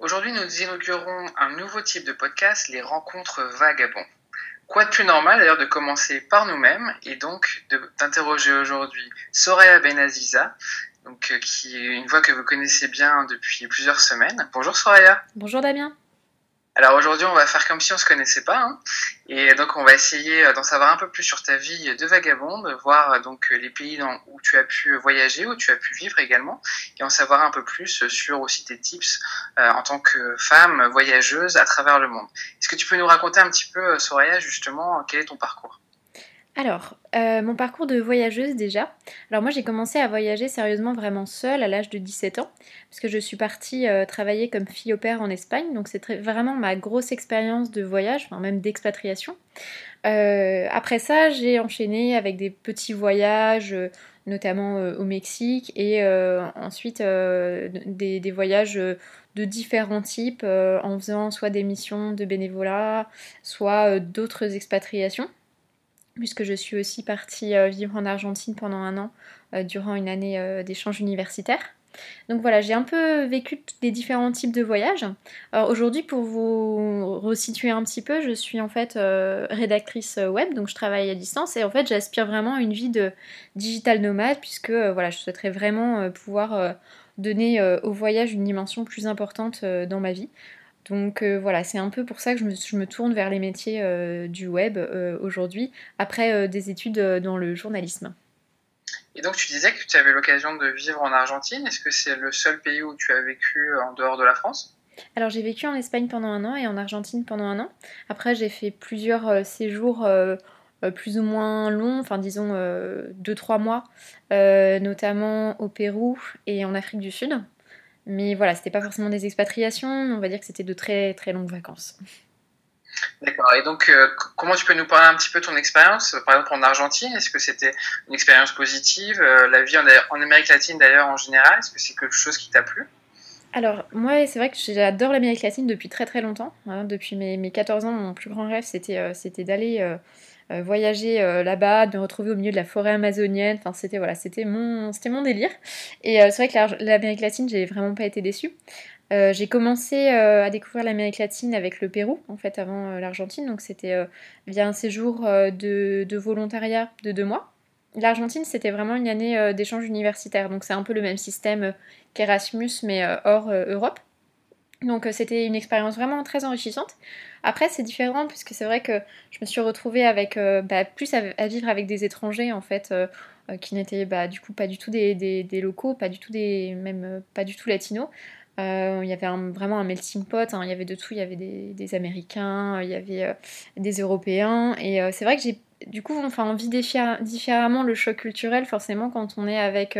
Aujourd'hui, nous inaugurons un nouveau type de podcast, les rencontres vagabonds. Quoi de plus normal d'ailleurs de commencer par nous-mêmes et donc d'interroger aujourd'hui Soraya Benaziza, donc, euh, qui est une voix que vous connaissez bien depuis plusieurs semaines. Bonjour Soraya. Bonjour Damien. Alors aujourd'hui, on va faire comme si on se connaissait pas, hein. et donc on va essayer euh, d'en savoir un peu plus sur ta vie de vagabonde, voir euh, donc les pays dans, où tu as pu voyager, où tu as pu vivre également, et en savoir un peu plus sur aussi tes tips euh, en tant que femme voyageuse à travers le monde. Est-ce que tu peux nous raconter un petit peu, Soraya, justement, quel est ton parcours? Alors, euh, mon parcours de voyageuse déjà. Alors moi j'ai commencé à voyager sérieusement vraiment seule à l'âge de 17 ans, parce que je suis partie euh, travailler comme fille au père en Espagne, donc c'est vraiment ma grosse expérience de voyage, enfin même d'expatriation. Euh, après ça j'ai enchaîné avec des petits voyages, notamment au Mexique, et ensuite des, des, voyages de différents types, en faisant soit des missions de bénévolat, soit d'autres expatriations puisque je suis aussi partie euh, vivre en Argentine pendant un an euh, durant une année euh, d'échange universitaire. Donc voilà, j'ai un peu vécu des différents types de voyages. aujourd'hui, pour vous resituer un petit peu, je suis en fait rédactrice web, donc je travaille à distance et en fait j'aspire vraiment à une vie de digital nomade puisque voilà, je souhaiterais vraiment pouvoir donner au voyage une dimension plus importante dans ma vie. Donc euh, voilà, c'est un peu pour ça que je me, tourne vers les métiers euh, du web euh, aujourd'hui, après des études dans le journalisme. Et donc tu disais que tu avais l'occasion de vivre en Argentine. Est-ce que c'est le seul pays où tu as vécu en dehors de la France? Alors j'ai vécu en Espagne pendant un an et en Argentine pendant un an. Après j'ai fait plusieurs séjours plus ou moins longs, enfin disons 2-3 mois, notamment au Pérou et en Afrique du Sud. Mais voilà, c'était pas forcément des expatriations, on va dire que c'était de très très longues vacances. D'accord. Et donc, euh, comment tu peux nous parler un petit peu de ton expérience Par exemple, en Argentine, est-ce que c'était une expérience positive? Euh, La vie en, en Amérique latine, d'ailleurs, en général, est-ce que c'est quelque chose qui t'a plu? Alors, moi, c'est vrai que j'adore l'Amérique latine depuis très très longtemps. Hein. depuis mes, mes, 14 ans, mon plus grand rêve, c'était euh, c'était d'aller euh, voyager euh, là-bas, de me retrouver au milieu de la forêt amazonienne. Enfin, c'était voilà, c'était mon, c'était mon délire. Et euh, c'est vrai que l'Amérique latine, j'ai vraiment pas été déçue. j'ai commencé à découvrir l'Amérique latine avec le Pérou, en fait, avant l'Argentine. Donc c'était via un séjour de, de, volontariat de deux mois. L'Argentine, c'était vraiment une année d'échange universitaire. Donc c'est un peu le même système qu'Erasmus, mais hors Europe. Donc c'était une expérience vraiment très enrichissante. Après, c'est différent puisque c'est vrai que je me suis retrouvée avec euh, bah, plus à, vivre avec des étrangers en fait, euh, euh, qui n'étaient bah, pas du tout des, locaux, pas du tout des même pas du tout latinos. il y avait vraiment un melting pot, hein. il y avait de tout, il y avait des, Américains, il y avait des Européens, et c'est vrai que j'ai du coup enfin, on vit différemment le choc culturel forcément quand on est avec,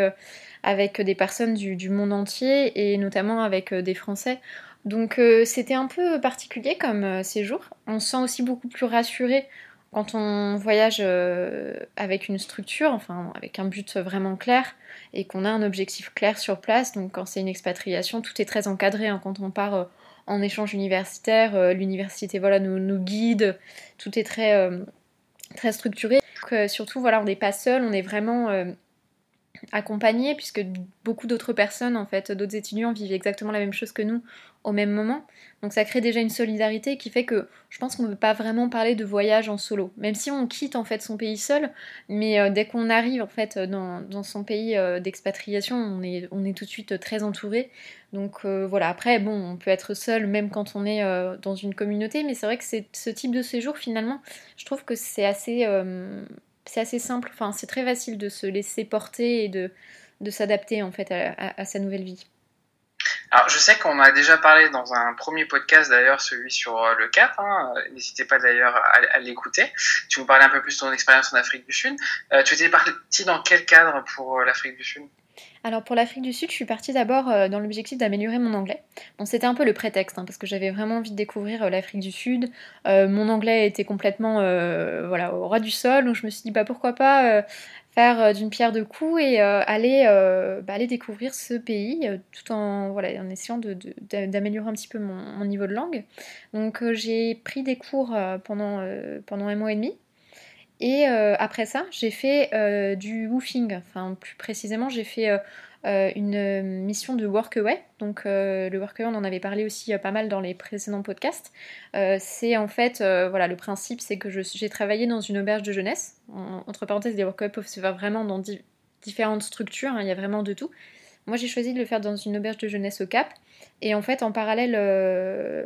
des personnes du, monde entier et notamment avec des Français. Donc euh, c'était un peu particulier comme euh, séjour. On se sent aussi beaucoup plus rassuré quand on voyage euh, avec une structure, enfin avec un but vraiment clair et qu'on a un objectif clair sur place. Donc quand c'est une expatriation, tout est très encadré. Hein. Quand on part en échange universitaire, l'université voilà nous, guide, tout est très très structuré. surtout voilà, on n'est pas seul, on est vraiment accompagné puisque beaucoup d'autres personnes en fait, d'autres étudiants vivent exactement la même chose que nous au même moment. Donc ça crée déjà une solidarité qui fait que je pense qu'on ne peut pas vraiment parler de voyage en solo, même si on quitte en fait son pays seul, mais euh, dès qu'on arrive en fait dans, son pays euh, d'expatriation, on est, on est tout de suite très entouré. Donc euh, voilà, après bon, on peut être seul même quand on est dans une communauté, mais c'est vrai que c'est ce type de séjour finalement, je trouve que c'est assez, c'est assez simple, enfin c'est très facile de se laisser porter et de, de s'adapter en fait à sa nouvelle vie. Alors, je sais qu'on a déjà parlé dans un premier podcast, d'ailleurs, celui sur euh, le Cap. Hein. N'hésitez pas d'ailleurs à, l'écouter. Tu nous parlais un peu plus de ton expérience en Afrique du Sud. Euh, tu étais parti dans quel cadre pour euh, l'Afrique du Sud? Alors pour l'Afrique du Sud, je suis partie d'abord dans l'objectif d'améliorer mon anglais. C'était un peu le prétexte, hein, parce que j'avais vraiment envie de découvrir l'Afrique du Sud. mon anglais était complètement voilà, au ras du sol, donc je me suis dit bah pourquoi pas faire euh, d'une pierre deux coups et euh, aller, euh, bah, aller découvrir ce pays tout en, essayant d'améliorer un petit peu mon, niveau de langue. Donc j'ai pris des cours pendant un mois et demi. Et après ça, j'ai fait du woofing. Enfin, plus précisément, j'ai fait une mission de workaway. Donc le workaway, on en avait parlé aussi pas mal dans les précédents podcasts. c'est en fait, voilà, le principe, c'est que j'ai travaillé dans une auberge de jeunesse. entre parenthèses, les workaway peuvent se faire vraiment dans différentes structures, hein, il y a vraiment de tout. Moi, j'ai choisi de le faire dans une auberge de jeunesse au Cap. Et en fait, en parallèle,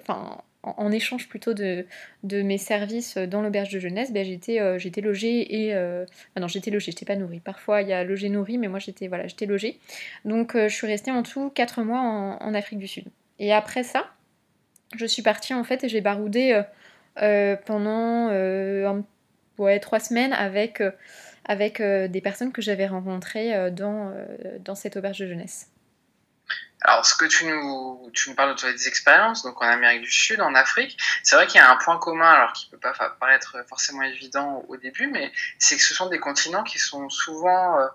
enfin, en, échange plutôt de, mes services dans l'auberge de jeunesse, ben, j'étais euh, logée et... Euh, non, j'étais logée, j'étais pas nourrie. Parfois, il y a logé nourri, mais moi, j'étais voilà, j'étais logée. Donc, euh, je suis restée en tout 4 mois en, Afrique du Sud. Et après ça, je suis partie, en fait, et j'ai baroudé pendant ouais, 3 semaines avec, avec des personnes que j'avais rencontrées dans, dans cette auberge de jeunesse. Alors, ce que tu nous, tu nous parles de tes expériences, donc en Amérique du Sud, en Afrique, c'est vrai qu'il y a un point commun, alors qui peut pas paraître forcément évident au début, mais c'est que ce sont des continents qui sont souvent euh,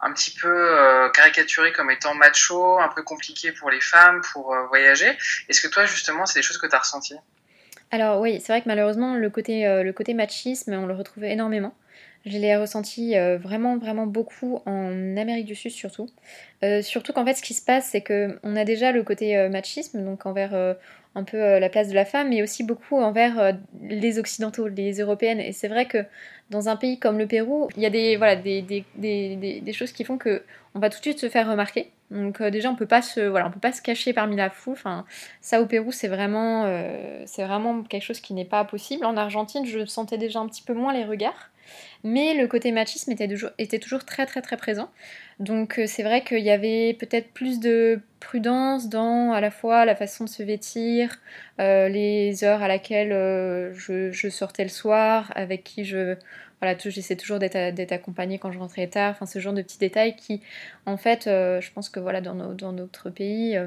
un petit peu euh, caricaturés comme étant macho, un peu compliqués pour les femmes pour euh, voyager. Est-ce que toi, justement, c'est des choses que tu as ressenties? Alors oui, c'est vrai que malheureusement, le côté, le côté machisme, on le retrouve énormément. Je l'ai ressenti euh, vraiment, vraiment beaucoup en Amérique du Sud surtout. Euh, surtout qu'en fait, ce qui se passe, c'est qu'on a déjà le côté euh, machisme, donc envers un peu la place de la femme, mais aussi beaucoup envers les Occidentaux, les Européennes. Et c'est vrai que dans un pays comme le Pérou, il y a des, voilà, des, des, des, des choses qui font que on va tout de suite se faire remarquer. Donc déjà, on peut pas se, voilà, on peut pas se cacher parmi la foule. Enfin, ça au Pérou, c'est vraiment, c'est vraiment quelque chose qui n'est pas possible. En Argentine, je sentais déjà un petit peu moins les regards mais le côté machisme était toujours, était toujours très très très présent. Donc euh, c'est vrai qu'il y avait peut-être plus de prudence dans à la fois la façon de se vêtir, euh, les heures à laquelle euh, je, sortais le soir, avec qui je... Voilà, j'essaie toujours d'être accompagnée quand je rentrais tard, enfin ce genre de petits détails qui, en fait, je pense que voilà, dans, dans notre pays,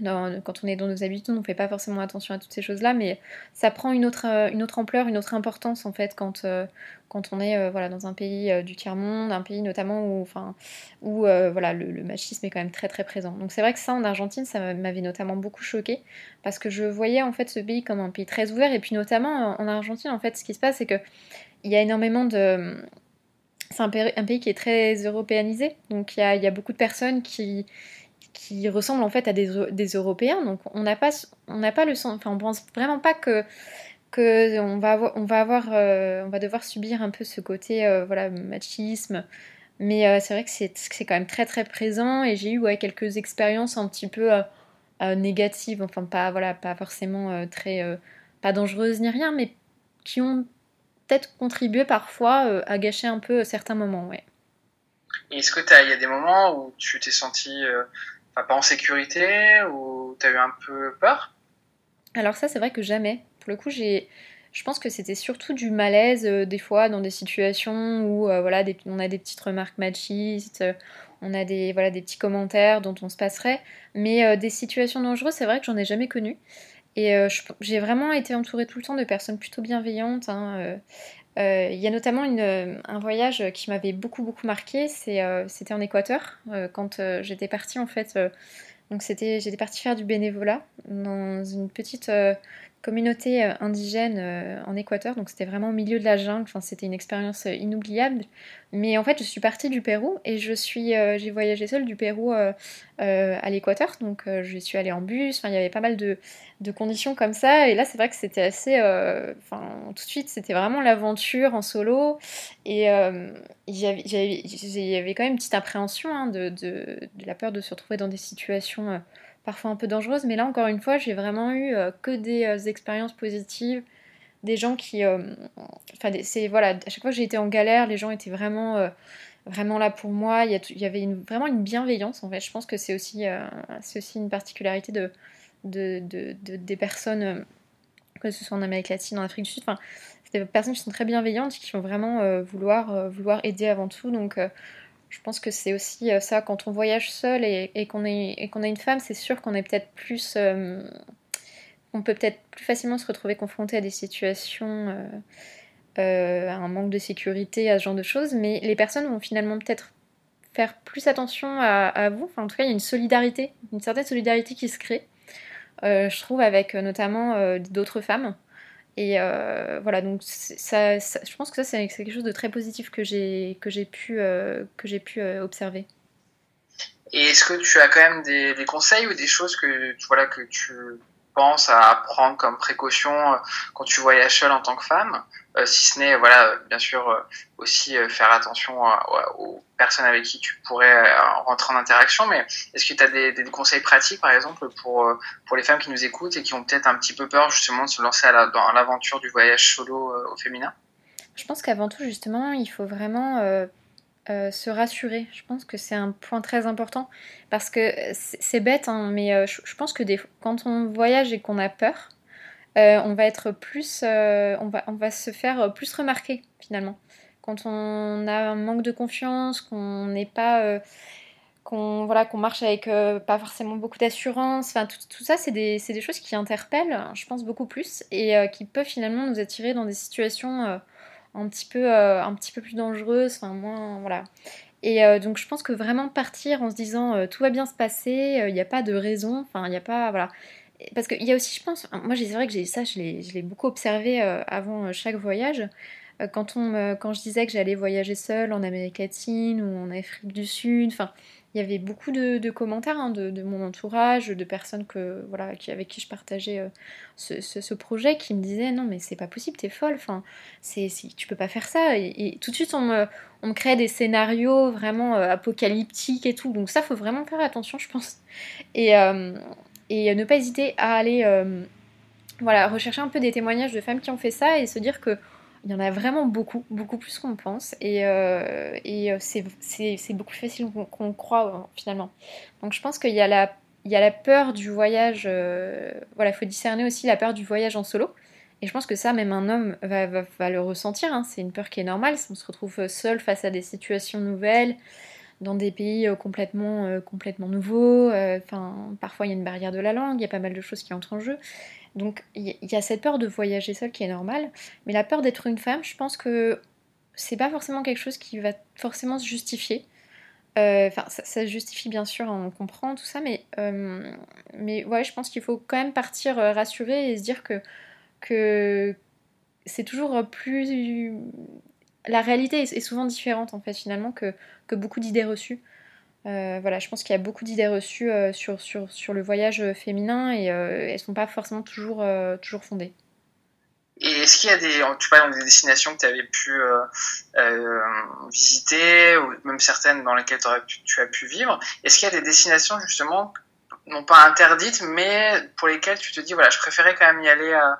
quand on est dans nos habitudes, on ne fait pas forcément attention à toutes ces choses-là, mais ça prend une autre, euh, ampleur, une autre importance en fait quand, euh, on est euh, dans un pays du tiers-monde, un pays notamment où, le, machisme est quand même très présent. Donc c'est vrai que ça en Argentine, ça m'avait notamment beaucoup choqué parce que je voyais en fait ce pays comme un pays très ouvert et puis notamment en Argentine en fait ce qui se passe c'est que il y a énormément de... C'est un, pays qui est très européanisé, donc il y a beaucoup de personnes qui qui ressemblent en fait à des, des Européens. Donc on n'a pas, on n'a pas le sens, enfin on pense vraiment pas que que on va avoir, on va avoir, euh, on va devoir subir un peu ce côté euh, voilà machisme. Mais euh, c'est vrai que c'est, c'est quand même très très présent et j'ai eu quelques expériences un petit peu négatives, enfin pas voilà pas forcément très pas dangereuses ni rien, mais qui ont peut-être contribué parfois à gâcher un peu certains moments, ouais. Est-ce que il y a des moments où tu t'es senti pas en sécurité ou t'as eu un peu peur? Alors ça, c'est vrai que jamais. Pour le coup, j'ai... Je pense que c'était surtout du malaise euh, des fois dans des situations où euh, voilà, on a des petites remarques machistes, euh, on a des, voilà, des petits commentaires dont on se passerait, mais des situations dangereuses, c'est vrai que j'en ai jamais connu. Et j'ai vraiment été entourée tout le temps de personnes plutôt bienveillantes. Hein, euh, il y a notamment un voyage qui m'avait beaucoup beaucoup marqué, euh, c'était en Équateur, euh, quand j'étais partie en fait, donc j'étais partie faire du bénévolat dans une petite communauté indigène en Équateur, donc c'était vraiment au milieu de la jungle, enfin, c'était une expérience inoubliable mais en fait, je suis partie du Pérou et je suis, euh, j'ai voyagé seule du Pérou euh, euh, à l'Équateur. Donc, je suis allée en bus. Il y avait pas mal de, de conditions comme ça. Et là, c'est vrai que c'était assez. Enfin, tout de suite, c'était vraiment l'aventure en solo. Et il y avait quand même une petite appréhension hein, de, de, de, la peur de se retrouver dans des situations parfois un peu dangereuses. Mais là, encore une fois, j'ai vraiment eu que des expériences positives des gens qui. Euh, enfin, c'est voilà, à chaque fois que j'ai été en galère, les gens étaient vraiment, euh, vraiment là pour moi. Il y, avait vraiment une bienveillance en fait. Je pense que c'est aussi, euh, aussi une particularité de, de, de, des personnes, que ce soit en Amérique latine, en Afrique du Sud. Enfin, des personnes qui sont très bienveillantes, qui vont vraiment vouloir, vouloir aider avant tout. Donc. Je pense que c'est aussi ça, quand on voyage seul et, qu'on est, a une femme, c'est sûr qu'on est peut-être plus on peut peut-être plus facilement se retrouver confronté à des situations, euh, euh, à un manque de sécurité, à ce genre de choses, mais les personnes vont finalement peut-être faire plus attention à, vous. Enfin, en tout cas, il y a une solidarité, une certaine solidarité qui se crée, euh, je trouve, avec notamment d'autres femmes. Et voilà, donc ça, je pense que ça, c'est quelque chose de très positif que j'ai pu, que pu observer. Et est-ce que tu as quand même des, des, conseils ou des choses que, voilà, que tu penses à prendre comme précaution quand tu voyages seule en tant que femme euh, si ce n'est voilà bien sûr euh, aussi euh, faire attention aux personnes avec qui tu pourrais rentrer en interaction. Mais est-ce que tu as des, conseils pratiques par exemple pour pour les femmes qui nous écoutent et qui ont peut-être un petit peu peur justement de se lancer dans l'aventure du voyage solo au féminin? Je pense qu'avant tout justement il faut vraiment se rassurer. Je pense que c'est un point très important parce que c'est bête, hein, mais je, pense que quand on voyage et qu'on a peur, euh, on va être plus, euh, on, va, on va se faire plus remarquer finalement. Quand on a un manque de confiance, qu'on n'est pas, euh, qu'on voilà, qu'on marche avec pas forcément beaucoup d'assurance, enfin tout, ça, c'est des, des, choses qui interpellent, je pense beaucoup plus et qui peuvent finalement nous attirer dans des situations un petit peu, un petit peu plus dangereuses, enfin moins, voilà. Et donc je pense que vraiment partir en se disant tout va bien se passer, il n'y a pas de raison, enfin il n'y a pas, voilà parce qu'il y a aussi, je pense, moi c'est vrai que j'ai ça, je l'ai beaucoup observé euh, avant euh, chaque voyage. Euh, quand, on, quand je disais que j'allais voyager seule en Amérique latine ou en Afrique du Sud, enfin, il y avait beaucoup de, commentaires hein, de, mon entourage, de personnes que, voilà, qui, avec qui je partageais ce, projet, qui me disaient non mais c'est pas possible, t'es folle, enfin, c'est, tu peux pas faire ça. Et, tout de suite on me, on crée des scénarios vraiment apocalyptiques et tout, donc ça faut vraiment faire attention je pense. Et, et ne pas hésiter à aller euh, voilà, rechercher un peu des témoignages de femmes qui ont fait ça et se dire que il y en a vraiment beaucoup, beaucoup plus qu'on pense. Et, euh, euh, c'est beaucoup plus facile qu'on croit finalement. Donc je pense qu'il y, a la, peur du voyage. voilà, il faut discerner aussi la peur du voyage en solo. Et je pense que ça, même un homme va le ressentir. Hein. C'est une peur qui est normale. On se retrouve seul face à des situations nouvelles dans des pays euh, complètement, euh, complètement nouveaux. Euh, enfin, parfois, il y a une barrière de la langue, il y a pas mal de choses qui entrent en jeu. Donc, il y a cette peur de voyager seule qui est normale. Mais la peur d'être une femme, je pense que c'est pas forcément quelque chose qui va forcément se justifier. Enfin, ça, se justifie bien sûr, on comprend tout ça, mais, mais ouais, je pense qu'il faut quand même partir rassuré et se dire que, que c'est toujours plus la réalité est, souvent différente en fait finalement que, que beaucoup d'idées reçues. Euh, voilà, je pense qu'il y a beaucoup d'idées reçues euh, sur, sur, sur, le voyage féminin et euh, elles ne sont pas forcément toujours, toujours fondées. Et est-ce qu'il y a des, tu parles des destinations que tu avais pu visiter, ou même certaines dans lesquelles tu as pu vivre? Est-ce qu'il y a des destinations justement, non pas interdites, mais pour lesquelles tu te dis, voilà, je préférais quand même y aller à,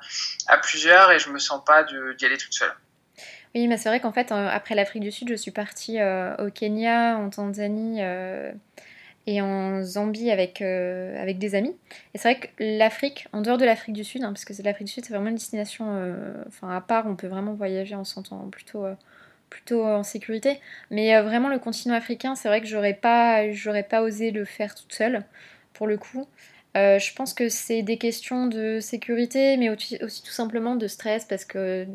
à plusieurs et je me sens pas d'y aller toute seule? Oui, mais c'est vrai qu'en fait, euh, après l'Afrique du Sud, je suis partie euh, au Kenya, en Tanzanie euh, et en Zambie avec, avec des amis. Et c'est vrai que l'Afrique, en dehors de l'Afrique du Sud, hein, parce que l'Afrique du Sud, c'est vraiment une destination enfin, à part, on peut vraiment voyager en sentant plutôt, plutôt en sécurité. Mais vraiment, le continent africain, c'est vrai que j'aurais pas, pas osé le faire toute seule, pour le coup. je pense que c'est des questions de sécurité, mais aussi, aussi, tout simplement de stress parce que,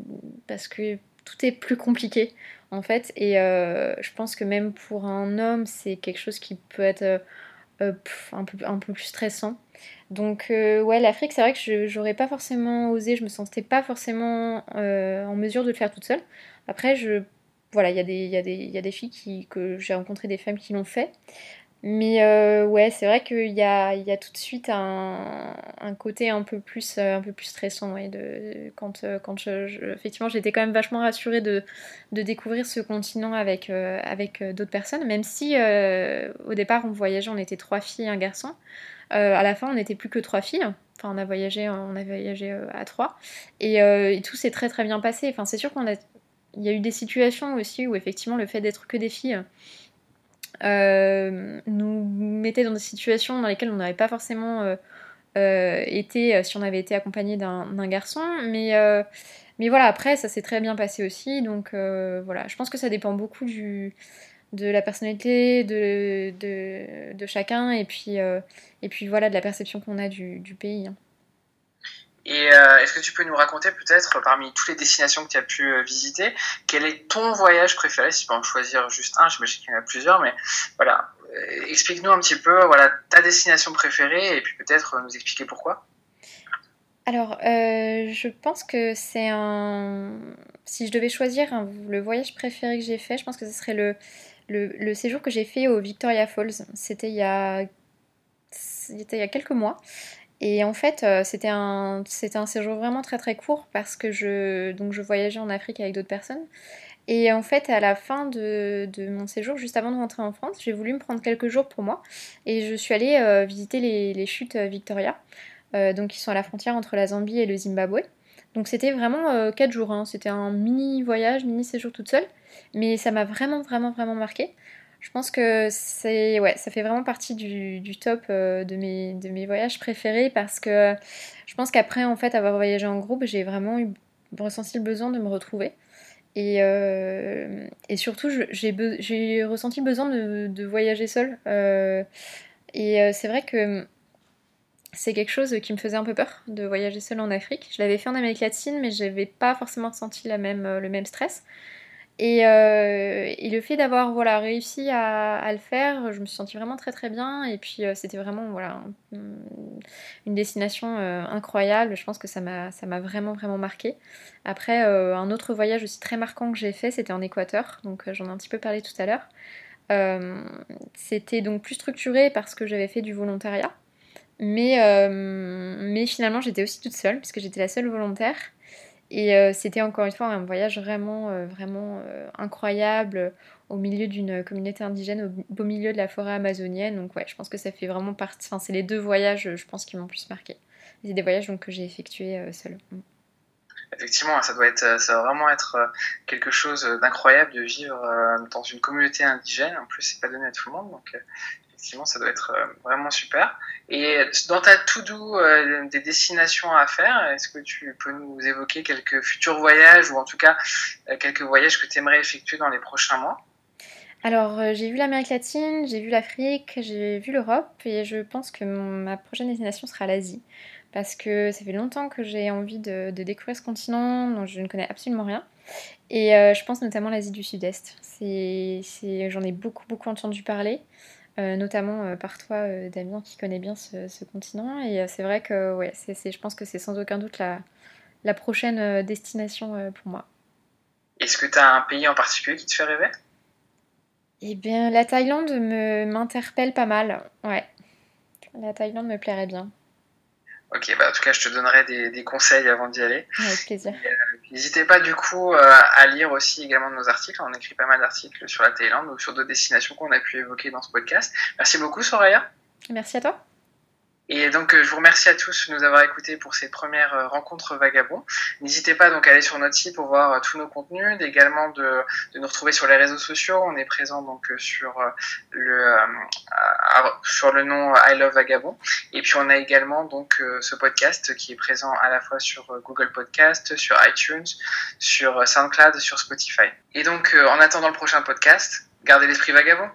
parce que tout est plus compliqué en fait. Et euh, je pense que même pour un homme, c'est quelque chose qui peut être euh, euh, un, peu, plus stressant. Donc ouais, l'Afrique, c'est vrai que j'aurais pas forcément osé, je me sentais pas forcément en mesure de le faire toute seule. Après, voilà, il y, y, y, a des filles qui, que j'ai rencontré des femmes qui l'ont fait. Mais euh, ouais, c'est vrai qu'il y a, il y a tout de suite un, un côté un peu plus, euh, un peu plus stressant. Ouais, de, quand euh, quand je, effectivement, j'étais quand même vachement rassurée de, de découvrir ce continent avec, avec d'autres personnes, même si au départ on voyageait, on était trois filles et un garçon. à la fin, on n'était plus que trois filles. Enfin, on a voyagé, on a voyagé à trois. Et, et tout s'est très très bien passé. Enfin, c'est sûr qu'on a, y a eu des situations aussi où effectivement le fait d'être que des filles euh, nous mettait dans des situations dans lesquelles on n'avait pas forcément euh, euh, été si on avait été accompagné d'un garçon. Mais, mais voilà, après, ça s'est très bien passé aussi. Donc voilà, je pense que ça dépend beaucoup de la personnalité de, de, chacun et puis, et puis voilà, de la perception qu'on a du, du pays. Hein. Et euh, est-ce que tu peux nous raconter peut-être, parmi toutes les destinations que tu as pu euh, visiter, quel est ton voyage préféré? Si tu peux en choisir juste un, j'imagine qu'il y en a plusieurs, mais voilà, euh, explique-nous un petit peu voilà, ta destination préférée et puis peut-être nous expliquer pourquoi. Alors, je pense que c'est un. Si je devais choisir le voyage préféré que j'ai fait, je pense que ce serait le, le, séjour que j'ai fait au Victoria Falls, c'était il y a, c'était il y a quelques mois. Et en fait, euh, c'était un, un séjour vraiment très très court parce que je, donc je voyageais en Afrique avec d'autres personnes. Et en fait, à la fin de, de, mon séjour, juste avant de rentrer en France, j'ai voulu me prendre quelques jours pour moi. Et je suis allée euh, visiter les, les, chutes Victoria, euh, donc qui sont à la frontière entre la Zambie et le Zimbabwe. Donc c'était vraiment 4 jours, hein. c'était un mini voyage, mini séjour toute seule. Mais ça m'a vraiment, vraiment, vraiment marqué. Je pense que c'est ouais, ça fait vraiment partie du, du top euh, de, mes, de mes voyages préférés parce que je pense qu'après en fait avoir voyagé en groupe, j'ai vraiment ressenti le besoin de me retrouver. Et, euh, et surtout, j'ai ressenti le besoin de, de voyager seule. Euh, et c'est vrai que c'est quelque chose qui me faisait un peu peur de voyager seule en Afrique. Je l'avais fait en Amérique latine, mais je n'avais pas forcément ressenti la même, le même stress. Euh, et, le fait d'avoir voilà, réussi à, le faire, je me suis sentie vraiment très très bien. Et puis euh, c'était vraiment voilà, une destination euh, incroyable. Je pense que ça m'a vraiment vraiment marqué. Après, un autre voyage aussi très marquant que j'ai fait, c'était en Équateur. Donc j'en ai un petit peu parlé tout à l'heure. c'était donc plus structuré parce que j'avais fait du volontariat. Mais, mais finalement j'étais aussi toute seule, puisque j'étais la seule volontaire. Et euh, c'était encore une fois un voyage vraiment, euh, vraiment euh, incroyable au milieu d'une communauté indigène, au beau milieu de la forêt amazonienne. Donc ouais, je pense que ça fait vraiment partie. Enfin, c'est les deux voyages, je pense, qui m'ont plus marqué. C'est des voyages donc, que j'ai effectués seule. Mm. Effectivement, ça doit être, ça va vraiment être quelque chose d'incroyable de vivre dans une communauté indigène. En plus, c'est pas donné à tout le monde, effectivement, ça doit être euh, vraiment super. Et dans ta to-do euh, des destinations à faire, est-ce que tu peux nous évoquer quelques futurs voyages ou en tout cas euh, quelques voyages que tu aimerais effectuer dans les prochains mois? Alors, j'ai vu l'Amérique latine, j'ai vu l'Afrique, j'ai vu l'Europe et je pense que ma prochaine destination sera l'Asie. Parce que ça fait longtemps que j'ai envie de, découvrir ce continent dont je ne connais absolument rien. Et je pense notamment l'Asie du Sud-Est. J'en ai beaucoup, beaucoup entendu parler. Euh, notamment euh, par toi, euh, Damien, qui connaît bien ce, continent. Et c'est vrai que ouais, c'est, je pense que c'est sans aucun doute la, la prochaine destination pour moi. Est-ce que tu as un pays en particulier qui te fait rêver? Eh bien, la Thaïlande me, m'interpelle pas mal. Ouais. La Thaïlande me plairait bien. Ok, bah en tout cas, je te donnerai des, des conseils avant d'y aller. Avec plaisir. Euh, n'hésitez pas du coup euh, à lire aussi également nos articles. On écrit pas mal d'articles sur la Thaïlande ou sur d'autres destinations qu'on a pu évoquer dans ce podcast. Merci beaucoup, Soraya. Merci à toi. Et donc, euh, je vous remercie à tous de nous avoir écoutés pour ces premières euh, rencontres vagabonds. N'hésitez pas donc à aller sur notre site pour voir euh, tous nos contenus, également de, de, nous retrouver sur les réseaux sociaux. On est présent donc sur le sur le nom I Love Vagabond. Et puis on a également donc ce podcast qui est présent à la fois sur Google Podcast, sur iTunes, sur SoundCloud, sur Spotify. Et donc, en attendant le prochain podcast, gardez l'esprit vagabond.